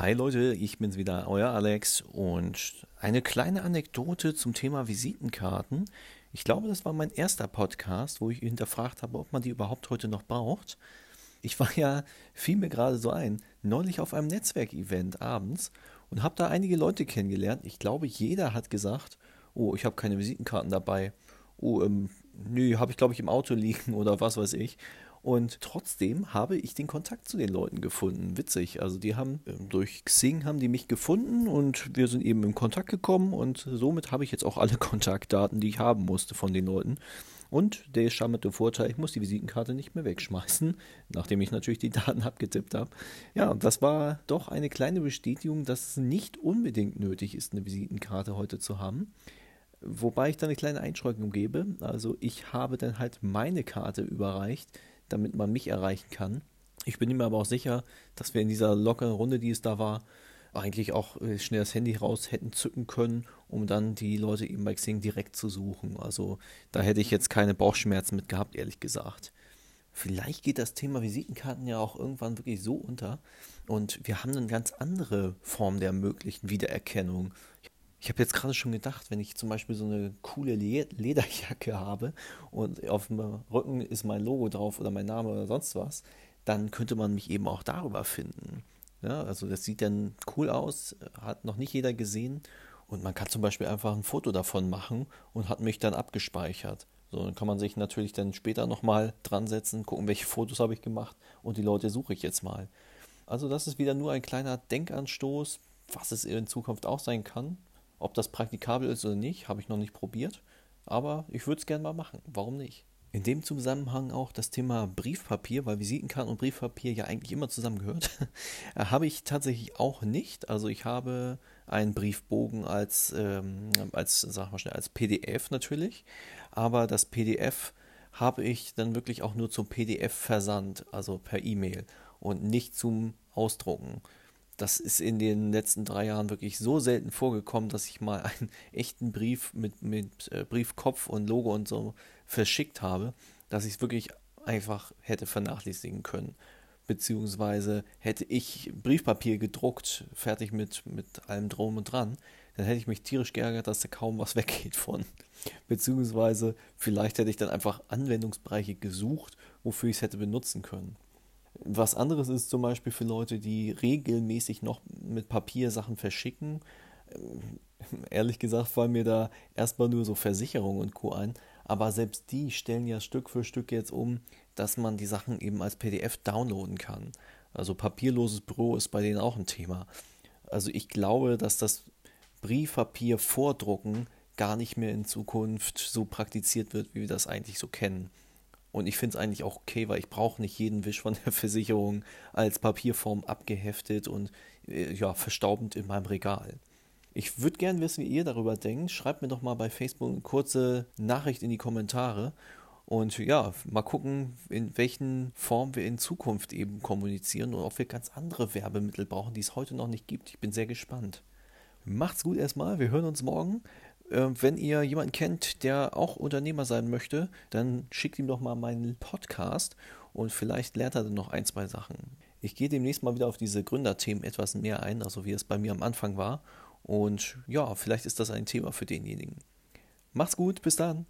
Hi Leute, ich bin's wieder, euer Alex und eine kleine Anekdote zum Thema Visitenkarten. Ich glaube, das war mein erster Podcast, wo ich hinterfragt habe, ob man die überhaupt heute noch braucht. Ich war ja, fiel mir gerade so ein, neulich auf einem Netzwerkevent abends und habe da einige Leute kennengelernt. Ich glaube, jeder hat gesagt, oh, ich habe keine Visitenkarten dabei. Oh, ähm, nö, habe ich glaube ich im Auto liegen oder was weiß ich. Und trotzdem habe ich den Kontakt zu den Leuten gefunden. Witzig. Also die haben ähm, durch Xing haben die mich gefunden und wir sind eben in Kontakt gekommen und somit habe ich jetzt auch alle Kontaktdaten, die ich haben musste von den Leuten. Und der charmante Vorteil, ich muss die Visitenkarte nicht mehr wegschmeißen, nachdem ich natürlich die Daten abgetippt habe. Ja, und das war doch eine kleine Bestätigung, dass es nicht unbedingt nötig ist, eine Visitenkarte heute zu haben. Wobei ich da eine kleine Einschränkung gebe. Also ich habe dann halt meine Karte überreicht, damit man mich erreichen kann. Ich bin mir aber auch sicher, dass wir in dieser lockeren Runde, die es da war, eigentlich auch äh, schnell das Handy raus hätten zücken können, um dann die Leute eben bei Xing direkt zu suchen. Also da hätte ich jetzt keine Bauchschmerzen mit gehabt, ehrlich gesagt. Vielleicht geht das Thema Visitenkarten ja auch irgendwann wirklich so unter und wir haben eine ganz andere Form der möglichen Wiedererkennung. Ich habe jetzt gerade schon gedacht, wenn ich zum Beispiel so eine coole Lederjacke habe und auf dem Rücken ist mein Logo drauf oder mein Name oder sonst was, dann könnte man mich eben auch darüber finden. Ja, also das sieht dann cool aus, hat noch nicht jeder gesehen und man kann zum Beispiel einfach ein Foto davon machen und hat mich dann abgespeichert. So, dann kann man sich natürlich dann später nochmal dran setzen, gucken, welche Fotos habe ich gemacht und die Leute suche ich jetzt mal. Also das ist wieder nur ein kleiner Denkanstoß, was es in Zukunft auch sein kann. Ob das praktikabel ist oder nicht, habe ich noch nicht probiert, aber ich würde es gerne mal machen. Warum nicht? In dem Zusammenhang auch das Thema Briefpapier, weil Visitenkarten und Briefpapier ja eigentlich immer zusammengehört, habe ich tatsächlich auch nicht. Also ich habe einen Briefbogen als, ähm, als, sag mal schnell, als PDF natürlich, aber das PDF habe ich dann wirklich auch nur zum PDF-Versand, also per E-Mail und nicht zum Ausdrucken das ist in den letzten drei Jahren wirklich so selten vorgekommen, dass ich mal einen echten Brief mit, mit äh, Briefkopf und Logo und so verschickt habe, dass ich es wirklich einfach hätte vernachlässigen können. Beziehungsweise hätte ich Briefpapier gedruckt, fertig mit, mit allem Drum und Dran, dann hätte ich mich tierisch geärgert, dass da kaum was weggeht von. Beziehungsweise vielleicht hätte ich dann einfach Anwendungsbereiche gesucht, wofür ich es hätte benutzen können. Was anderes ist zum Beispiel für Leute, die regelmäßig noch mit Papier Sachen verschicken. Ähm, ehrlich gesagt fallen mir da erstmal nur so Versicherungen und Co. ein. Aber selbst die stellen ja Stück für Stück jetzt um, dass man die Sachen eben als PDF downloaden kann. Also papierloses Büro ist bei denen auch ein Thema. Also ich glaube, dass das Briefpapier vordrucken gar nicht mehr in Zukunft so praktiziert wird, wie wir das eigentlich so kennen. Und ich finde es eigentlich auch okay, weil ich brauche nicht jeden Wisch von der Versicherung als Papierform abgeheftet und äh, ja, verstaubend in meinem Regal. Ich würde gerne wissen, wie ihr darüber denkt. Schreibt mir doch mal bei Facebook eine kurze Nachricht in die Kommentare. Und ja, mal gucken, in welchen Form wir in Zukunft eben kommunizieren und ob wir ganz andere Werbemittel brauchen, die es heute noch nicht gibt. Ich bin sehr gespannt. Macht's gut erstmal. Wir hören uns morgen. Äh, wenn ihr jemanden kennt, der auch Unternehmer sein möchte, dann schickt ihm doch mal meinen Podcast und vielleicht lernt er dann noch ein, zwei Sachen. Ich gehe demnächst mal wieder auf diese Gründerthemen etwas mehr ein, also wie es bei mir am Anfang war. Und ja, vielleicht ist das ein Thema für denjenigen. Macht's gut, bis dann.